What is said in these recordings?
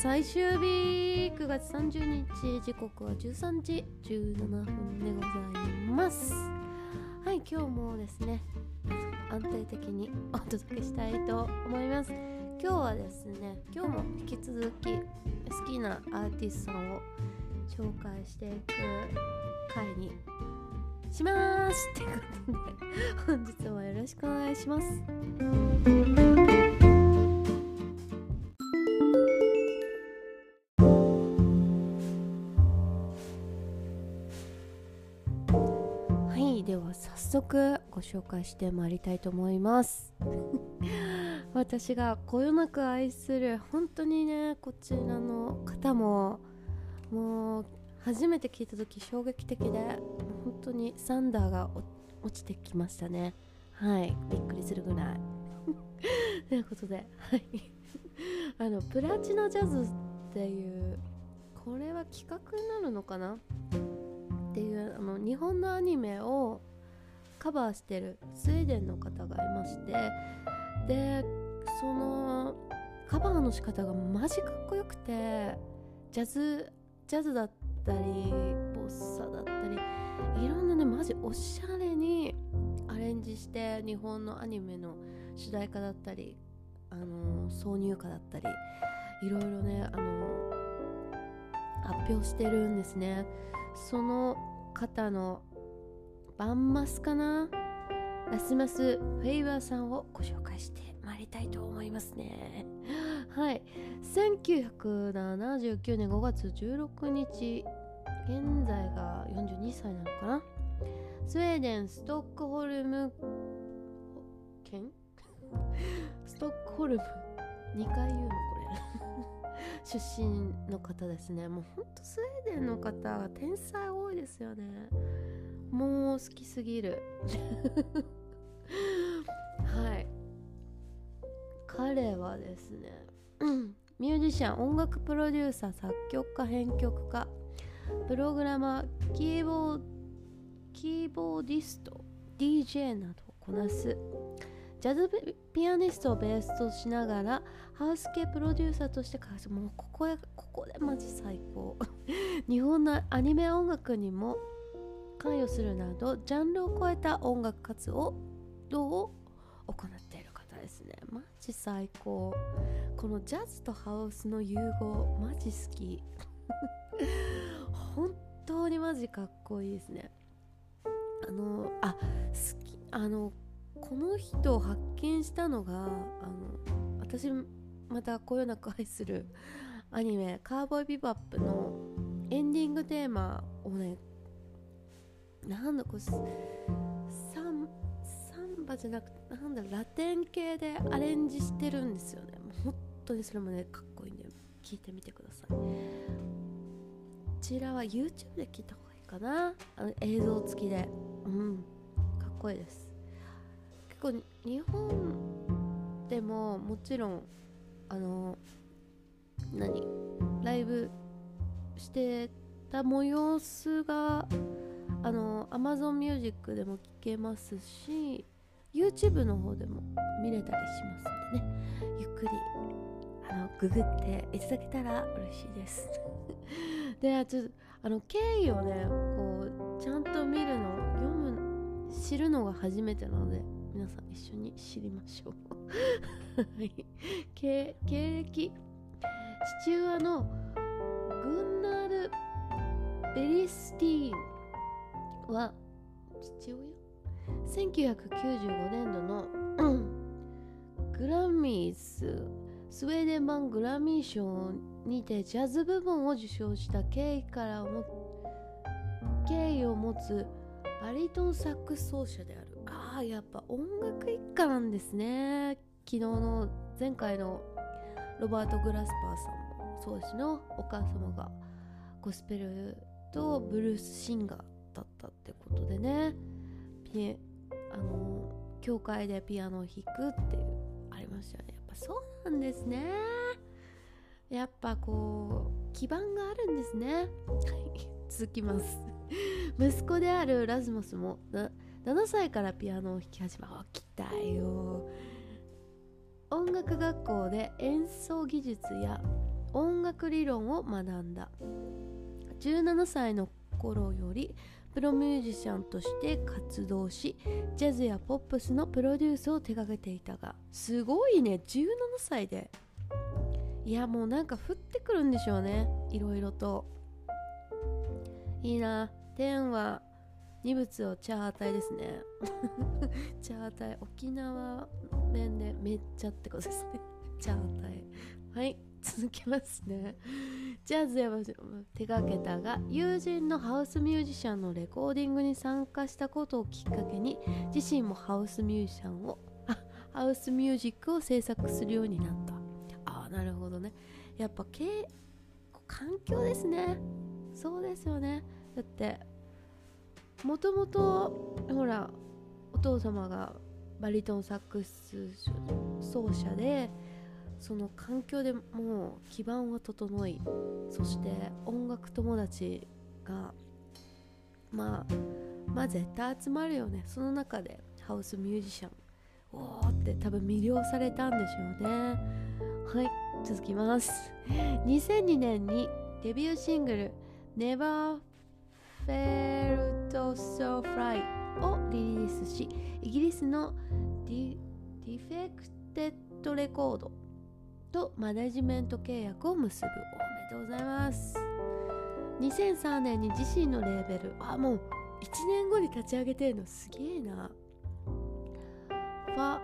最終日9月30日時刻は13時17分でございます。はい今日もですね安定的にお届けしたいと思います。今日はですね今日も引き続き好きなアーティストさんを紹介していく回にします。ってことで本日もよろしくお願いします。速ご紹介してまいりたいと思います。私がこよなく愛する本当にねこちらの方ももう初めて聞いた時衝撃的で本当にサンダーが落ちてきましたね。はいびっくりするぐらい。ということではい。あのプラチナジャズっていうこれは企画になるのかな？っていうあの日本のアニメをカバーしてるスウェーデンの方がいましてでそのカバーの仕方がマジかっこよくてジャズジャズだったりボッサだったりいろんなねマジおしゃれにアレンジして日本のアニメの主題歌だったりあの挿入歌だったりいろいろねあの発表してるんですね。その方のバンマスかな？ラスマス・フェイバーさんをご紹介してまいりたいと思いますね。はい。1979年5月16日現在が42歳なのかな？スウェーデンストックホルム県 ストックホルム2回言うのこれ。出身の方ですね。もうほんとスウェーデンの方天才多いですよね。もう好きすぎる。はい。彼はですねうんミュージシャン音楽プロデューサー作曲家編曲家プログラマーキーボーキーボーディスト DJ などをこなすジャズピアニストをベースとしながらハウス系プロデューサーとして活動もうここでここでマジ最高。日本のアニメ音楽にも関与するなどジャンルを超えた音楽活動を行っている方ですね。マジ最高。このジャズとハウスの融合マジ好き。本当にマジかっこいいですね。あのあ好き。あのこの人を発見したのがあの私またこよなく愛するアニメ「カーボイビバップ」のエンディングテーマをねなんだこれサンサンバじゃなくてなんだラテン系でアレンジしてるんですよね。もう本当にそれもねかっこいいんで聞いてみてください。こちらは YouTube で聞いた方がいいかな。あの映像付きで。うん。かっこいいです。結構日本でももちろんあの何？ライブしてた模様子があの Amazon Music でも聴けますし YouTube の方でも見れたりしますんでね。ゆっくりあのググっていただけたら嬉しいです。でちょっとあの経緯をねこうちゃんと見るの読む知るのが初めてなので皆さん一緒に知りましょう。経経歴。父親のグンナル・ベリスティーンは父親？1995年度のグラミーズスウェーデン版グラミー賞にてジャズ部門を受賞した経緯からも経緯を持つバリトンサックス奏者である。ああやっぱ音楽一家なんですね。昨日の前回のロバート・グラスパーさんもそうですのお母様がゴスペルとブルースシンガー。だったってことでね。ピあの教会でピアノを弾くっていうありましたよね。やっぱそうなんですね。やっぱこう基盤があるんですね。続きます。息子であるラズモスも7歳からピアノを弾き始め起きたよ。音楽学校で演奏技術や音楽理論を学んだ。17歳の頃よりプロミュージシャンとして活動しジャズやポップスのプロデュースを手掛けていたがすごいね17歳で。いやもうなんか降ってくるんでしょうねいろいろと。いいな天は二物をチャータイですね。チャータイ沖縄弁でめっちゃってことですね。チャータイはい続きますね。ジャズや手がけたが友人のハウスミュージシャンのレコーディングに参加したことをきっかけに自身もハウスミュージシャンをあハウスミュージックを制作するようになった。ああなるほどね。やっぱ経環境ですね。そうですよね。だってもともとほらお父様がバリトンサックス奏者でその環境でもう基盤は整いそして音楽友達がまあまあ絶対集まるよね。その中でハウスミュージシャンおーって多分魅了されたんでしょうね。はい続きます。2002年にデビューシングル Never Felt So Fly をリリースしイギリスのディ Defected レコードとマネジメント契約を結ぶ。おめでとうございます。2003年に自身のレーベル。あもう1年後に立ち上げてるの。すげえな。ファ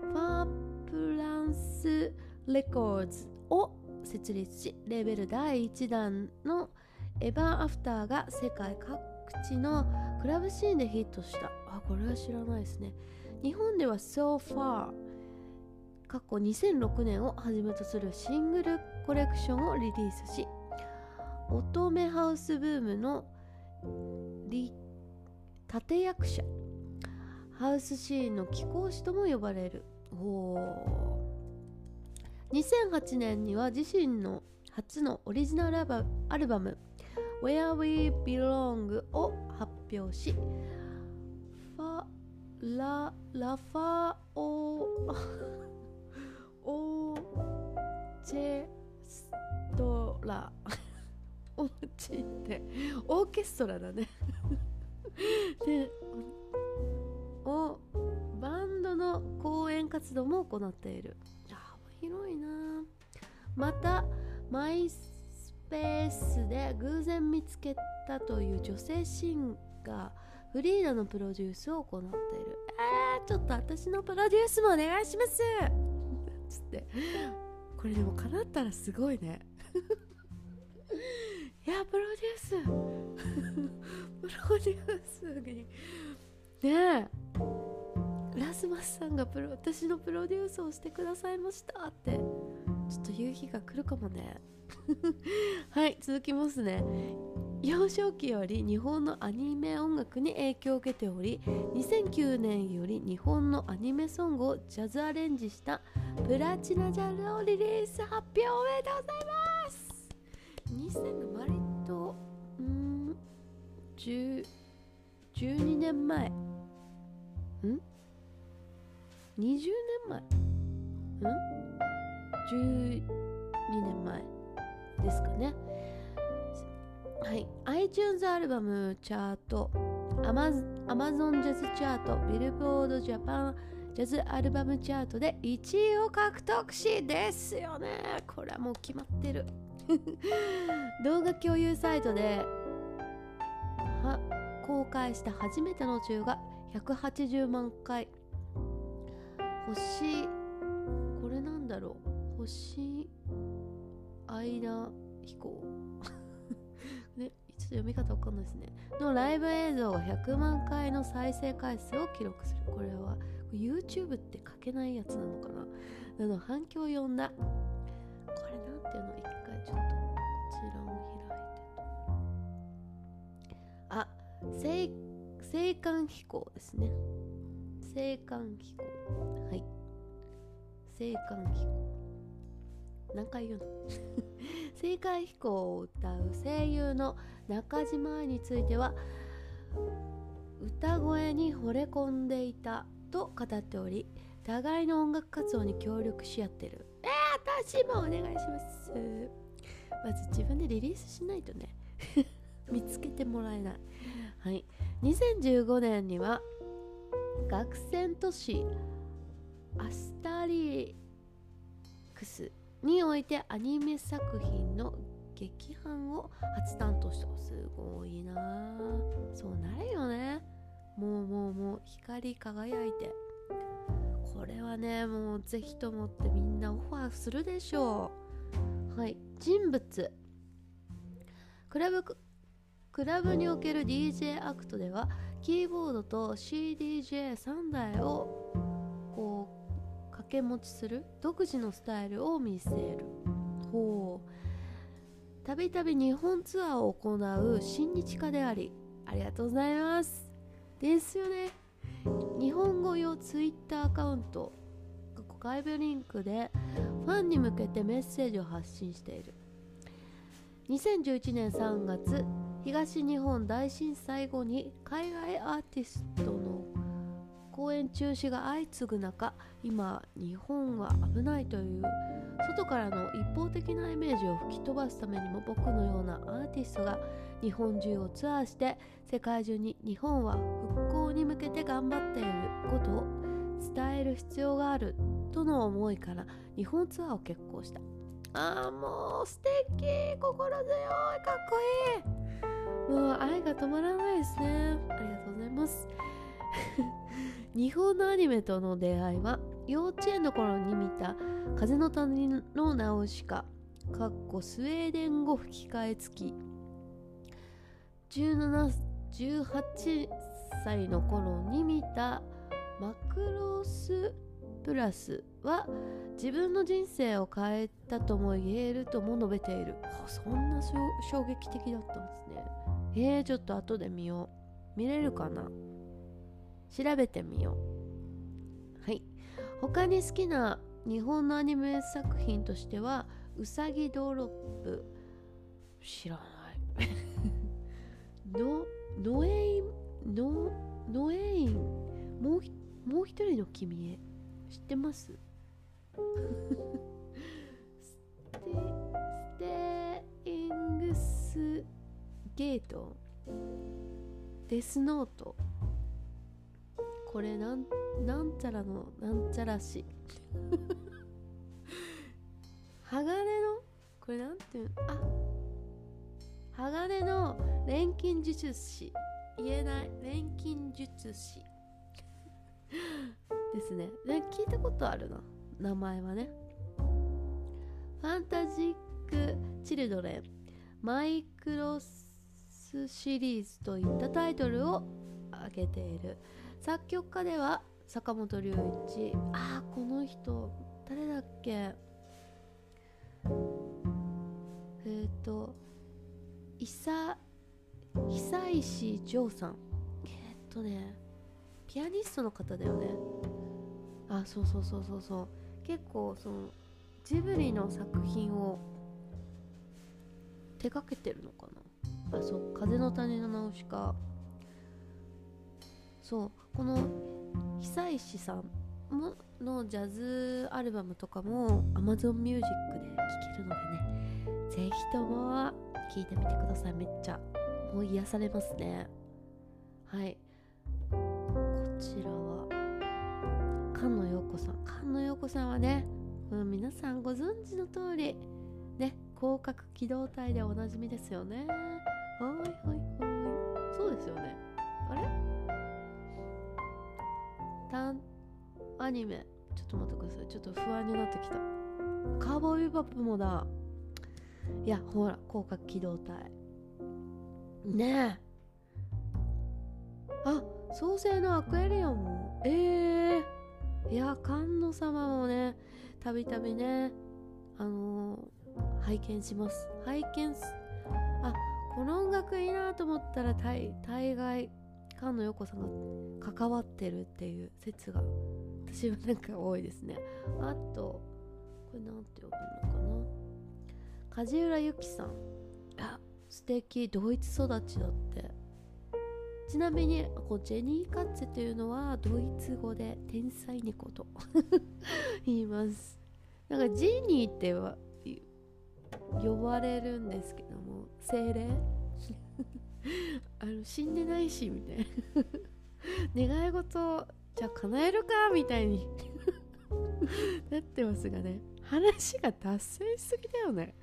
Farplane Records を設立しレーベル第1弾のエヴァーアフターが世界各地のクラブシーンでヒットした。あこれは知らないですね。日本では So Far 過去2006年をはじめとするシングルコレクションをリリースし乙女ハウスブームの立役者ハウスシーンの貴公子とも呼ばれる。2008年には自身の初のオリジナルアルバム Where We Belong を発表しファララファオオーチェストラ。オーチって。オーケストラだね。でおバンドの公演活動も行っている。あ広いな。またマイスペースで偶然見つけたという女性シンガーフリーダのプロデュースを行っている。えー、ちょっと私のプロデュースもお願いします。つって。これでも叶ったらすごいね。いやプロデュース。プロデュースに。ねえ。ラスマスさんがプロ私のプロデュースをしてくださいましたって。ちょっと言う日が来るかもね。はい続きますね。幼少期より日本のアニメ音楽に影響を受けており2009年より日本のアニメソングをジャズアレンジしたプラチナジャルをリリース発表おめでとうございます。2000の割とうん10 12年前。ん？20年前？ん？12年前ですかね。はい。iTunes アルバムチャート。Amazon ジャズチャート。ビルボードジャパンジャズアルバムチャートで1位を獲得しですよね。これはもう決まってる。動画共有サイトで公開した初めての中が180万回。星これなんだろう。星間飛行。読み方わかんないですね。のライブ映像が100万回の再生回数を記録する。これは YouTube って書けないやつなのかな。なの反響を呼んだ。これなんていうの？一回ちょっとこちらを開いてと。あ青函飛行ですね。青函飛行。はい。青函飛行。何回言うの？青函飛行を歌う声優の中島愛については歌声に惚れ込んでいたと語っており互いの音楽活動に協力し合ってる。えー、私もお願いします。まず自分でリリースしないとね。見つけてもらえない。はい。2015年には学生都市アスタリクスにおいてアニメ作品の劇伴を初担当した。すごいな。そうなるよね。もうもうもう光り輝いて。これはねもうぜひともってみんなオファーするでしょう。はい。人物。クラブクラブにおける DJ アクトではキーボードと CDJ3 台をこう掛け持ちする独自のスタイルを見せる。ほう。たびたび日本ツアーを行う親日家でありありがとうございます。ですよね。日本語用ツイッターアカウント外部リンクでファンに向けてメッセージを発信している。2011年3月東日本大震災後に海外アーティストの公演中止が相次ぐ中今日本は危ないという外からの一方的なイメージを吹き飛ばすためにも僕のようなアーティストが日本中をツアーして世界中に日本は復興に向けて頑張っていることを伝える必要があるとの思いから日本ツアーを決行した。ああもう素敵。心強い。かっこいいもう愛が止まらないですね。ありがとうございます。日本のアニメとの出会いは幼稚園の頃に見た「風の谷のナウシカ」かっこスウェーデン語吹き替え付き。1718歳の頃に見たマクロスプラスは自分の人生を変えたとも言えるとも述べている。そんな衝撃的だったんですね。えー、ちょっと後で見よう。見れるかな？調べてみよう。はい。他に好きな日本のアニメ作品としてはうさぎドロップ。知らない。のノエインノノエインもうもう一人の君へ。知ってます？ステステイングスゲート。デスノート。これなんなんちゃらのなんちゃらし。鋼のこれなんていうあ鋼の錬金術師。言えない。錬金術師。ですね。ね聞いたことあるな。名前はね。ファンタジック・チルドレン。マイクロスシリーズといったタイトルを挙げている。作曲家では坂本龍一。ああこの人。誰だっけ？えっ、ー、と久久石譲さん。えー、っとねピアニストの方だよね。あそうそうそうそうそう。結構そのジブリの作品を手掛けてるのかな。あそう「風の谷のナウシカ」そうこの久石さんものジャズアルバムとかも Amazon Music で聴けるのでねぜひとも聴いてみてください。めっちゃもう癒されますね。はい。こちらは菅野陽子さん。菅野陽子さんはね、うん、皆さんご存知の通りね広角機動隊でおなじみですよね。はいはいはい。そうですよね。あれ？単アニメ。ちょっと待ってください。ちょっと不安になってきた。カーボーイビバップもだ。いやほら広角機動隊。ねえ。あ創世のアクエリアンもええー、いや観音様もねたびたびねあのー、拝見します。拝見す。あこの音楽いいなと思ったら大大概菅野陽子さんが関わってるっていう説が私はなんか多いですね。あとこれなんて呼ぶのかな。梶浦由紀さん。あ。素敵ドイツ育ちだって。ちなみにこうジェニー・カッツェというのはドイツ語で天才猫と 言います。なんかジーニーっては呼ばれるんですけども精霊？あの死んでないしみたいな。願い事じゃあ叶えるかみたいに。なってますがね。話が脱線しすぎだよね。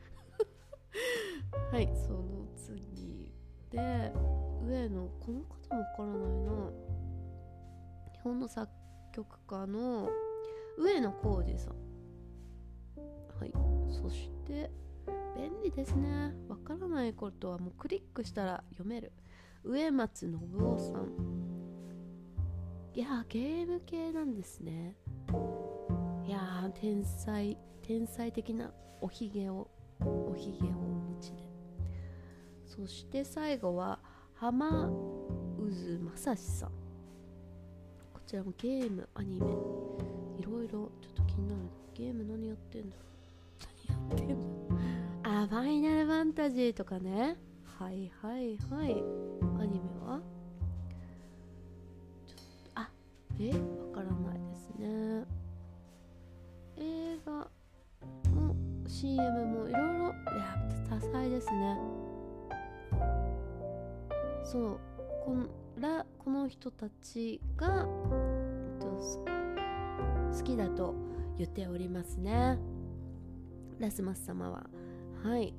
はいその次で上野この方もわからないな。日本の作曲家の上野浩二さん。はいそして便利ですね。わからないことはもうクリックしたら読める。植松信夫さん。いやゲーム系なんですね。いや天才天才的なおひげをおひげをお持ちで。そして最後は浜渦正史さん。こちらもゲームアニメ。いろいろちょっと気になる。ゲーム何やってんだ何やってんだあファイナルファンタジーとかね。はいはいはい。アニメは？ちょっとあえわからないですね。映画も CM もいろいろいや多彩ですね。そう。このらこの人たちが、えっと、好きだと言っておりますね。ラスマス様は。はい。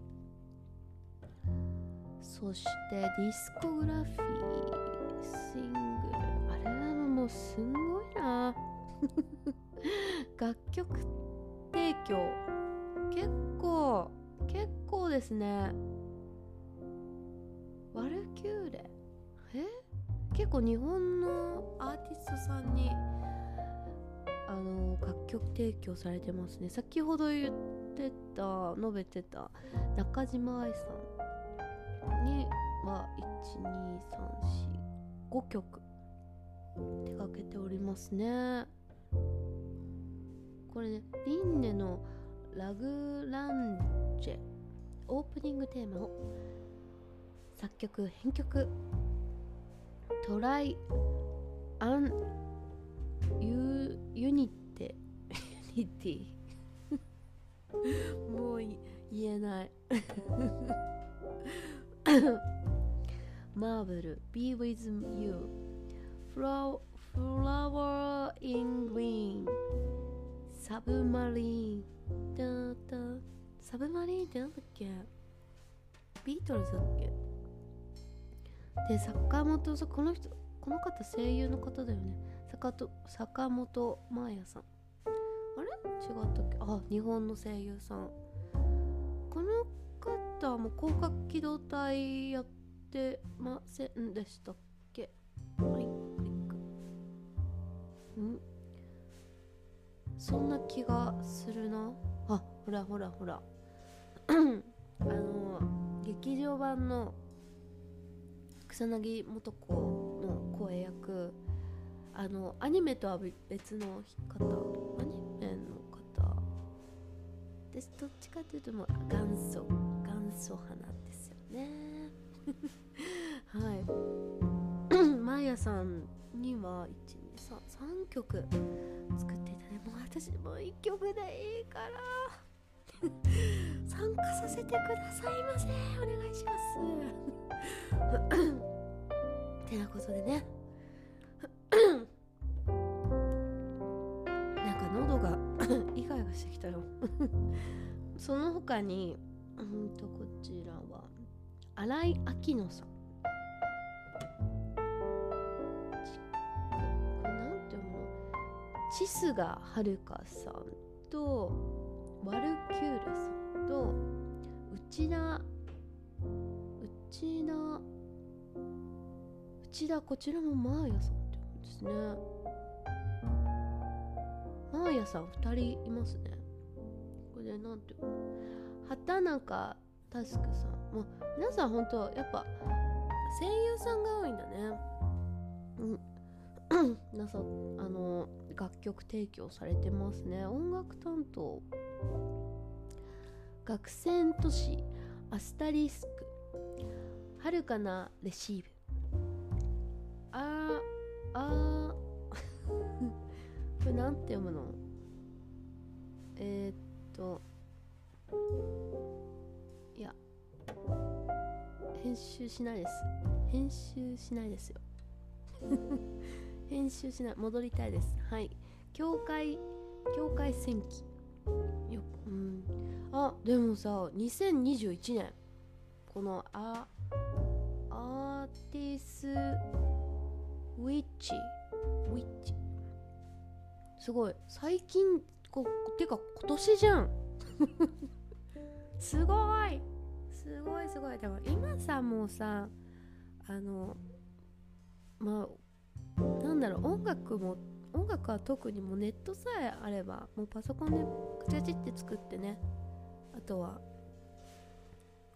そしてディスコグラフィーシングル。アルバムもすんごいな。楽曲提供。結構結構ですね。ワルキューレ。え？結構日本のアーティストさんにあの楽曲提供されてますね。先ほど言ってた述べてた中島愛さんには12345曲手掛けておりますね。これねリンネのラグランジェオープニングテーマを作曲編曲トライアンユユニテユニティ。もう言えない。マーブル Be with you. Flower, flower in green. サブマリンだだサブマリンってなんだっけ？ビートルズだっけ？で坂本さんこの人この方声優の方だよね。坂と坂本真綾さん。違ったっけ？あ日本の声優さん。この方も広角機動隊やってませんでしたっけ？はいクリックん？そんな気がするな。あほらほらほら。あの劇場版の草薙素子の声役。あのアニメとは別の方アニメの方。ですどっちかというともう元祖元祖派なんですよね。はい。マーヤさんには123曲作っていただいてもう私もう1曲でいいから。参加させてくださいませ。お願いします。てなことでね。なんか喉がイガイガしてきたよ。その他にうんとこちらは新井明乃さん。これなんていうの？チスガはるかさんとワルキューレさんと内田内田内田こちらもマーヤさんって言うんですね。マーヤさん2人いますね。これでなんていう畑中タスクさん。もう皆さん本当やっぱ声優さんが多いんだね。うん。皆さんあの楽曲提供されてますね。音楽担当学生都市アスタリスク。はるかなレシーブ。あーあ。ー これなんて読むの？えー、っと編集しないです。編集しないですよ。編集しない。戻りたいです。はい。教会教会戦記ようん。あでもさ2021年このアアーティスウィッチ。ウィッチ。すごい。最近こてか今年じゃん。すごい。すごいすごい。でも今さもうさあのまあなんだろう音楽も音楽は特にもうネットさえあればもうパソコンでカチカチって作ってね。あとは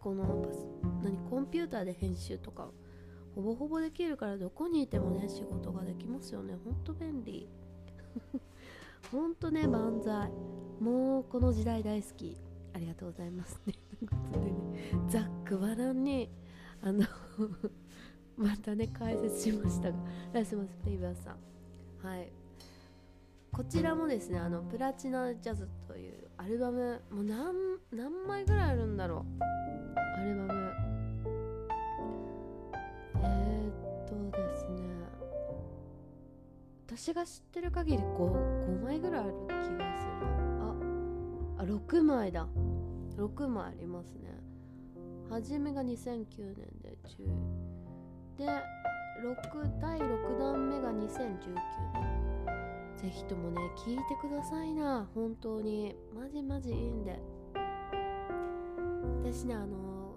このパス何コンピューターで編集とかほぼほぼできるからどこにいてもね仕事ができますよね。ほんと便利。ほんとね万歳。もうこの時代大好き。ありがとうございます。ねということでねざっくばらんにあの またね解説しましたがラスマス・ペイバーさん。はい。こちらもですねあのプラチナジャズというアルバムもう何何枚ぐらいあるんだろう。アルバム。えー、っとですね。私が知ってる限り 5, 5枚ぐらいある気がする。ああ6枚だ。6枚ありますね。初めが2009年で10で6第6弾目が2019年。ぜひともね聞いてくださいな。本当に。マジマジいいんで。私ねあの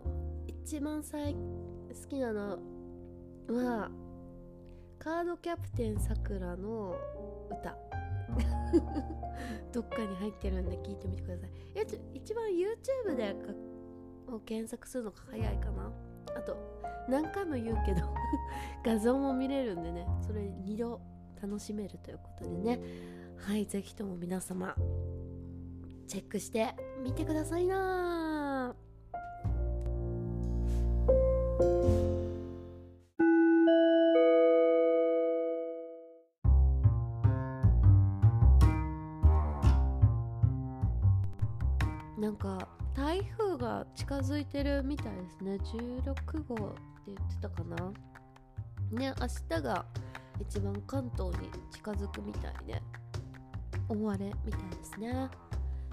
一番最好きなのはカードキャプテンさくらの歌。どっかに入ってるんで聞いてみてください。え一番 YouTube でを検索するのが早いかな？あと何回も言うけど 画像も見れるんでねそれ2度楽しめるということでね。はい是非とも皆様チェックしてみてくださいな。なんか台風が近づいてるみたいですね。16号って言ってたかな。ね明日が一番関東に近づくみたいで大荒れみたいですね。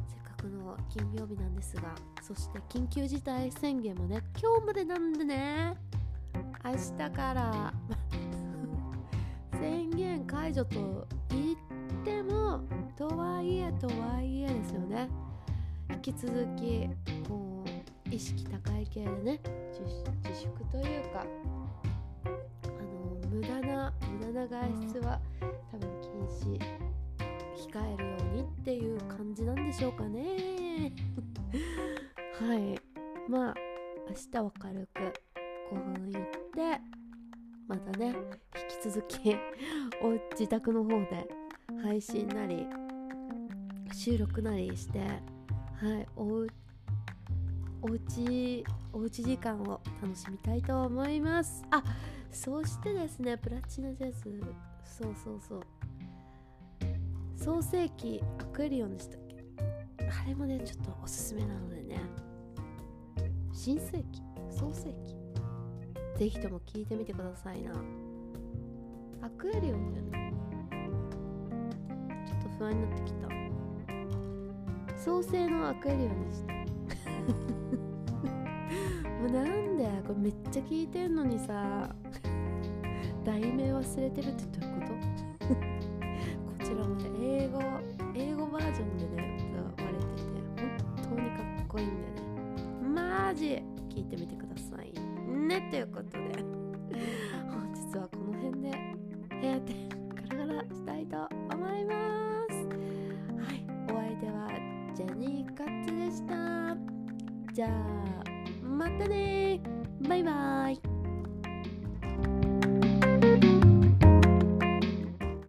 せっかくの金曜日なんですがそして緊急事態宣言もね今日までなんでね。明日から。宣言解除と言ってもとはいえとはいえですよね。引き続きこう意識高い系でね自粛というかあの無駄な無駄な外出は多分禁止控えるようにっていう感じなんでしょうかね。はい。まあ明日は軽くご飯行ってまたね引き続き お自宅の方で配信なり収録なりしてはいおうおうちおうち時間を楽しみたいと思います。あそしてですねプラチナジャズそうそうそう。創世紀アクエリオンでしたっけ？あれもねちょっとおすすめなのでね。新世紀創世紀ぜひとも聞いてみてくださいな。アクエリオンだよねちょっと不安になってきた。創世のアクエリオンでした。もうなんでこれめっちゃ聞いてんのにさ題名忘れてるって